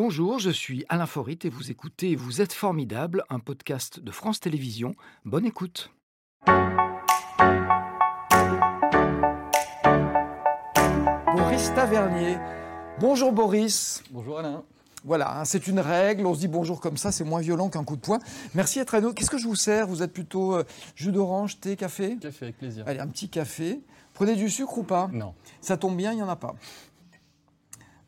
Bonjour, je suis Alain Forit et vous écoutez Vous êtes formidable, un podcast de France Télévisions. Bonne écoute. Boris Tavernier. Bonjour Boris. Bonjour Alain. Voilà, hein, c'est une règle, on se dit bonjour comme ça, c'est moins violent qu'un coup de poing. Merci d'être à nous. Qu'est-ce que je vous sers? Vous êtes plutôt euh, jus d'orange, thé, café? Café, avec plaisir. Allez, un petit café. Prenez du sucre ou pas? Non. Ça tombe bien, il n'y en a pas.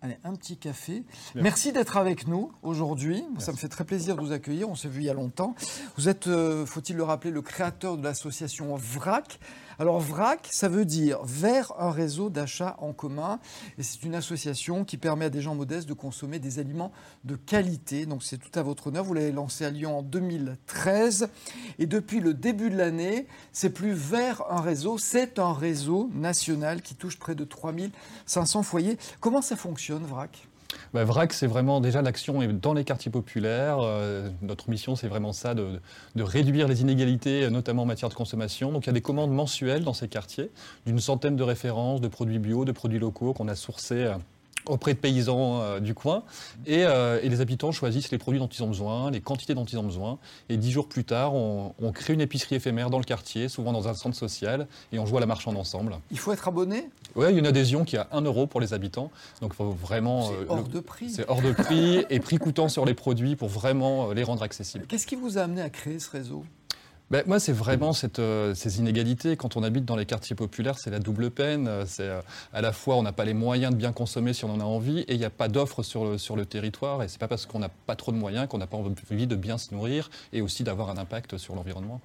Allez, un petit café. Merci d'être avec nous aujourd'hui. Ça me fait très plaisir de vous accueillir. On s'est vu il y a longtemps. Vous êtes, euh, faut-il le rappeler, le créateur de l'association VRAC. Alors VRAC, ça veut dire vers un réseau d'achat en commun. Et c'est une association qui permet à des gens modestes de consommer des aliments de qualité. Donc c'est tout à votre honneur. Vous l'avez lancé à Lyon en 2013. Et depuis le début de l'année, c'est plus vers un réseau, c'est un réseau national qui touche près de 3500 foyers. Comment ça fonctionne, VRAC? Bah, VRAC, c'est vraiment déjà l'action dans les quartiers populaires. Euh, notre mission, c'est vraiment ça, de, de, réduire les inégalités, notamment en matière de consommation. Donc il y a des commandes mensuelles dans ces quartiers, d'une centaine de références de produits bio, de produits locaux qu'on a sourcés. Auprès de paysans euh, du coin. Et, euh, et, les habitants choisissent les produits dont ils ont besoin, les quantités dont ils ont besoin. Et dix jours plus tard, on, on, crée une épicerie éphémère dans le quartier, souvent dans un centre social, et on joue à la marchande ensemble. Il faut être abonné? Oui, il y a une adhésion qui a 1 euro pour les habitants. Donc il faut vraiment... C'est euh, hors de prix. C'est hors de prix et prix coûtant sur les produits pour vraiment les rendre accessibles. Qu'est-ce qui vous a amené à créer ce réseau? Ben, moi, c'est vraiment cette, euh, ces inégalités. Quand on habite dans les quartiers populaires, c'est la double peine. C'est euh, à la fois, on n'a pas les moyens de bien consommer si on en a envie, et il n'y a pas d'offres sur le, sur le territoire. Et c'est pas parce qu'on n'a pas trop de moyens qu'on n'a pas envie de bien se nourrir et aussi d'avoir un impact sur l'environnement.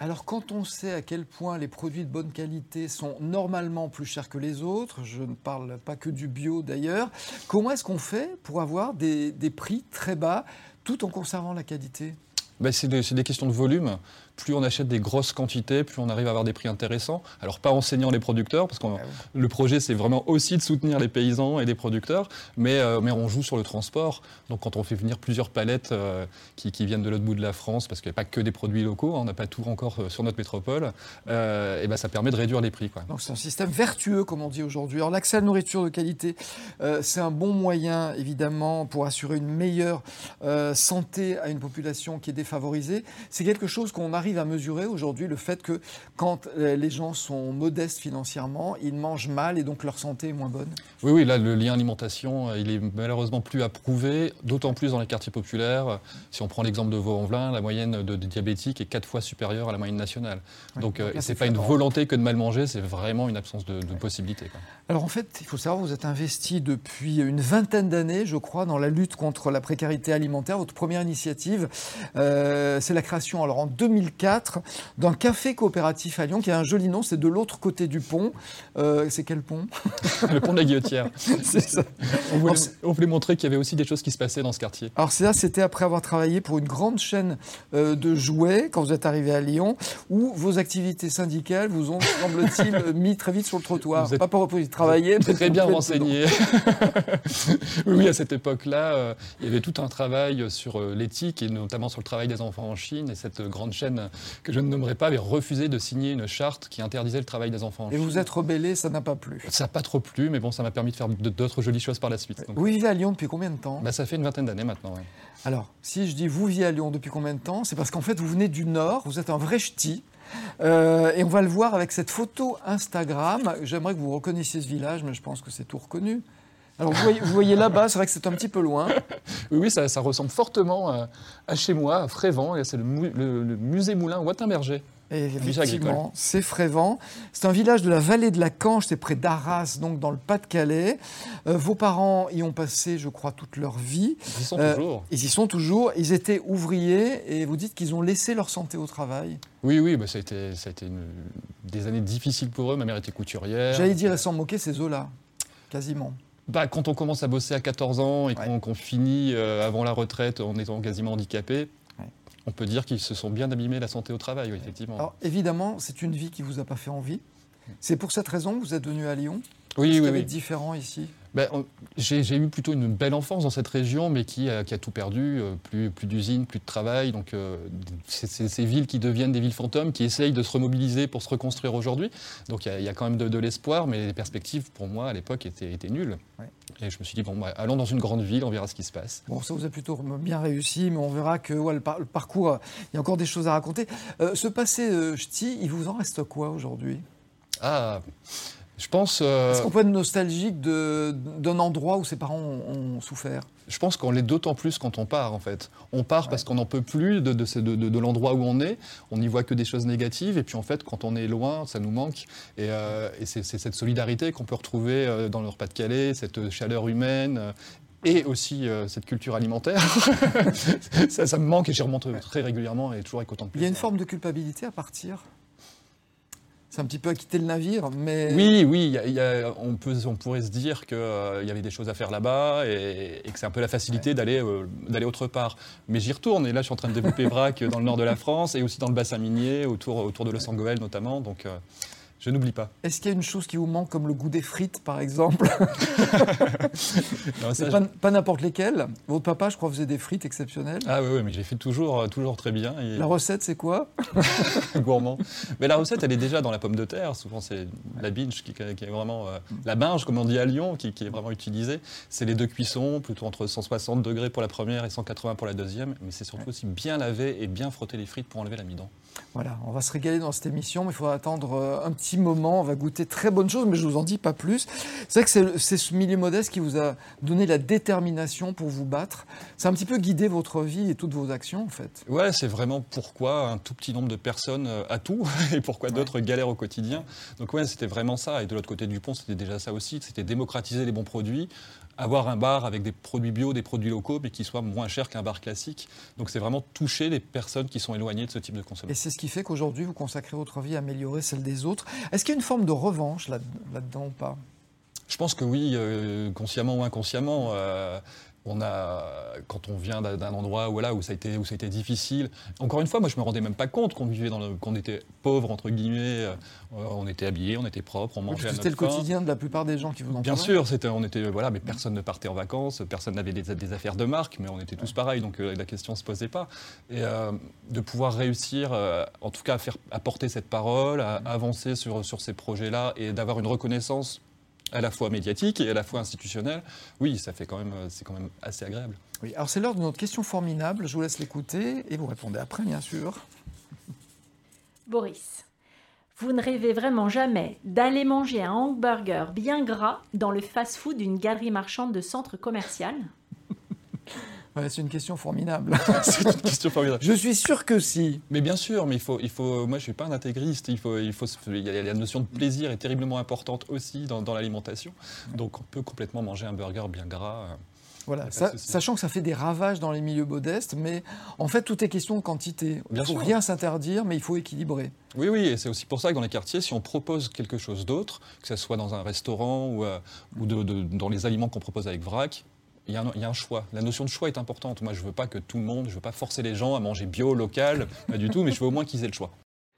Alors, quand on sait à quel point les produits de bonne qualité sont normalement plus chers que les autres, je ne parle pas que du bio d'ailleurs, comment est-ce qu'on fait pour avoir des, des prix très bas tout en conservant la qualité? Ben, c'est des, des, questions de volume. Plus on achète des grosses quantités, plus on arrive à avoir des prix intéressants. Alors pas enseignant les producteurs, parce que ah oui. le projet c'est vraiment aussi de soutenir les paysans et les producteurs, mais, euh, mais on joue sur le transport. Donc quand on fait venir plusieurs palettes euh, qui, qui, viennent de l'autre bout de la France, parce qu'il n'y a pas que des produits locaux, hein, on n'a pas tout encore euh, sur notre métropole, et ben ça permet de réduire les prix. Quoi. Donc c'est un système vertueux, comme on dit aujourd'hui. Alors l'accès à la nourriture de qualité, c'est un bon moyen évidemment pour assurer une meilleure santé à une population qui est défavorisée. C'est quelque chose qu'on arrive arrive à mesurer aujourd'hui le fait que quand les gens sont modestes financièrement, ils mangent mal et donc leur santé est moins bonne? Oui, oui, là, le lien alimentation, il est malheureusement plus approuvé, d'autant plus dans les quartiers populaires. Si on prend l'exemple de Vaux-en-Velin, la moyenne de, de, diabétiques est quatre fois supérieure à la moyenne nationale. Oui, donc, euh, c'est pas une volonté que de mal manger, c'est vraiment une absence de, possibilité. Quoi. Alors, en fait, il faut savoir, vous êtes investi depuis une vingtaine d'années, je crois, dans la lutte contre la précarité alimentaire. Votre première initiative, euh, c'est la création, alors en 2000 2004 d'un café coopératif à Lyon qui a un joli nom, c'est de l'autre côté du pont. Euh, c'est quel pont Le pont de la Guillotière. ça. On voulait, on voulait montrer qu'il y avait aussi des choses qui se passaient dans ce quartier. Alors ça, c'était après avoir travaillé pour une grande chaîne euh, de jouets quand vous êtes arrivé à Lyon, où vos activités syndicales vous ont, semble-t-il, mis très vite sur le trottoir. Êtes, Pas pour reposer travailler. Très bien renseigné. oui, à cette époque-là, euh, il y avait tout un travail sur l'éthique et notamment sur le travail des enfants en Chine et cette grande chaîne que je ne nommerai pas avait refusé de signer une charte qui interdisait le travail des enfants. Et vous êtes rebellé, ça n'a pas plu Ça n'a pas trop plu, mais bon, ça m'a permis de faire d'autres jolies choses par la suite. Donc. Vous vivez à Lyon depuis combien de temps? Bah, Ça fait une vingtaine d'années maintenant. Alors, si je dis vous vivez à Lyon depuis combien de temps, c'est parce qu'en fait, vous venez du Nord, vous êtes un vrai ch'ti. Euh, et on va le voir avec cette photo Instagram. J'aimerais que vous reconnaissiez ce village, mais je pense que c'est tout reconnu. Alors vous voyez, là-bas, c'est vrai que c'est un petit peu loin. Oui, oui ça, ça, ressemble fortement à, à, chez moi, à Frévent. C'est le, le, le, musée Moulin Wattenberger. Et effectivement, c'est Frévent. C'est un village de la vallée de la Canche, c'est près d'Arras, donc dans le Pas-de-Calais. Euh, vos parents y ont passé, je crois, toute leur vie. Ils y sont euh, toujours. Ils y sont toujours. Ils étaient ouvriers et vous dites qu'ils ont laissé leur santé au travail. Oui, oui, bah, ça a été, ça a été une, des années difficiles pour eux. Ma mère était couturière. J'allais dire, et sans moquer, ces eaux-là, quasiment. Bah, quand on commence à bosser à 14 ans et ouais. qu'on qu finit euh, avant la retraite en étant quasiment handicapé, ouais. on peut dire qu'ils se sont bien abîmés la santé au travail, oui, effectivement. Alors, évidemment, c'est une vie qui ne vous a pas fait envie. C'est pour cette raison que vous êtes venu à Lyon? Oui, oui. oui. différent ici? Ben, J'ai eu plutôt une belle enfance dans cette région, mais qui a, tout perdu, euh, plus, plus d'usines, plus de travail. Donc, euh, c'est ces villes qui deviennent des villes fantômes, qui essayent de se remobiliser pour se reconstruire aujourd'hui. Donc, il y, a quand même de, l'espoir, mais les perspectives, pour moi, à l'époque, étaient, étaient, nulles. Et je me suis dit, bon, bah, allons dans une grande ville, on verra ce qui se passe. Bon, ça vous a plutôt bien réussi, mais on verra que le, parcours, il y a encore des choses à raconter. ce passé ch'ti, il vous en reste quoi aujourd'hui? Ah je pense. Euh, Est-ce qu'on peut être nostalgique d'un endroit où ses parents ont, souffert? Je pense qu'on l'est d'autant plus quand on part, en fait. On part parce qu'on n'en peut plus de, de, l'endroit où on est. On n'y voit que des choses négatives. Et puis, en fait, quand on est loin, ça nous manque. Et, euh, c'est cette solidarité qu'on peut retrouver euh, dans le Pas-de-Calais, cette chaleur humaine. et aussi cette culture alimentaire. ça, ça, me manque et j'y remonte très régulièrement et toujours avec autant de plaisir. Il y a une forme de culpabilité à partir? C'est un petit peu à quitter le navire, mais... Oui, oui, on, peut, on pourrait se dire qu'il euh, y avait des choses à faire là-bas et, que c'est un peu la facilité d'aller euh, d'aller autre part. Mais j'y retourne et là je suis en train de développer VRAC dans le nord de la France et aussi dans le bassin minier, autour, autour de Los Angeles notamment. Donc, euh, je n'oublie pas. Est-ce qu'il y a une chose qui vous manque, comme le goût des frites, par exemple Pas, n'importe lesquelles. Votre papa, je crois, faisait des frites exceptionnelles. Ah oui, oui mais j'ai fait toujours, euh, toujours très bien. La recette, c'est quoi Gourmand. Mais la recette, elle est déjà dans la pomme de terre. Souvent, c'est la binge qui, est vraiment... Euh, la binge, comme on dit à Lyon, qui, est vraiment utilisée. C'est les deux cuissons, plutôt entre 160 degrés pour la première et 180 pour la deuxième. Mais c'est surtout aussi bien laver et bien frotter les frites pour enlever l'amidon. Voilà, on va se régaler dans cette émission, mais il faudra attendre euh, un petit moment. On va goûter très bonnes choses, mais je ne vous en dis pas plus. C'est vrai que c'est ce milieu modeste qui vous a donné la détermination pour vous battre. C'est un petit peu guidé votre vie et toutes vos actions, en fait. Ouais, c'est vraiment pourquoi un tout petit nombre de personnes euh, a tout et pourquoi d'autres galèrent au quotidien. Donc ouais, c'était vraiment ça. Et de l'autre côté du pont, c'était déjà ça aussi. C'était démocratiser les bons produits, avoir un bar avec des produits bio, des produits locaux, mais qui soient moins chers qu'un bar classique. Donc c'est vraiment toucher les personnes qui sont éloignées de ce type de consommation. Et c'est ce qui fait qu'aujourd'hui, vous consacrez votre vie à améliorer celle des autres. Est-ce qu'il y a une forme de revanche là-dedans ou pas? Je pense que oui, euh, consciemment ou inconsciemment. Euh, on a, quand on vient d'un endroit où, voilà, où, ça a été, où ça a été difficile, encore une fois, moi je me rendais même pas compte qu'on vivait dans qu'on était pauvre entre guillemets, euh, on était habillés, on était propre, on mangeait à notre C'était le quotidien de la plupart des gens qui vous en Bien sûr, c'était, on était, voilà, mais personne ne partait en vacances, personne n'avait des, affaires de marque, mais on était tous pareils, donc euh, la question se posait pas. Et euh, de pouvoir réussir, en tout cas à faire apporter cette parole, à avancer sur, sur ces projets-là et d'avoir une reconnaissance à la fois médiatique et à la fois institutionnelle, oui, ça fait quand même, c'est quand même assez agréable. Oui, alors c'est l'heure de notre question formidable. Je vous laisse l'écouter et vous répondez après, bien sûr. Boris, vous ne rêvez vraiment jamais d'aller manger un hamburger bien gras dans le fast-food d'une galerie marchande de centre commercial? C'est une question formidable. c'est une question formidable. Je suis sûr que si. Mais bien sûr, mais il faut, il faut. Moi, je suis pas un intégriste. Il faut, il faut. Il y a la notion de plaisir est terriblement importante aussi dans, l'alimentation. Donc, on peut complètement manger un burger bien gras. Euh, voilà, sachant que ça fait des ravages dans les milieux modestes, mais en fait, tout est question de quantité. Il ne faut rien s'interdire, mais il faut équilibrer. Oui, oui, et c'est aussi pour ça que dans les quartiers, si on propose quelque chose d'autre, que ce soit dans un restaurant ou, euh, ou dans les aliments qu'on propose avec vrac, il y, a un, choix. La notion de choix est importante. Moi, je ne veux pas que tout le monde, je ne veux pas forcer les gens à manger bio, local, pas du tout, mais je veux au moins qu'ils aient le choix.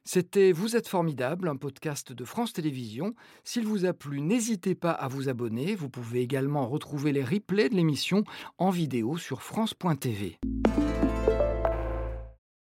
C'était Vous êtes formidable, un podcast de France Télévisions. S'il vous a plu, n'hésitez pas à vous abonner. Vous pouvez également retrouver les replays de l'émission en vidéo sur France.tv.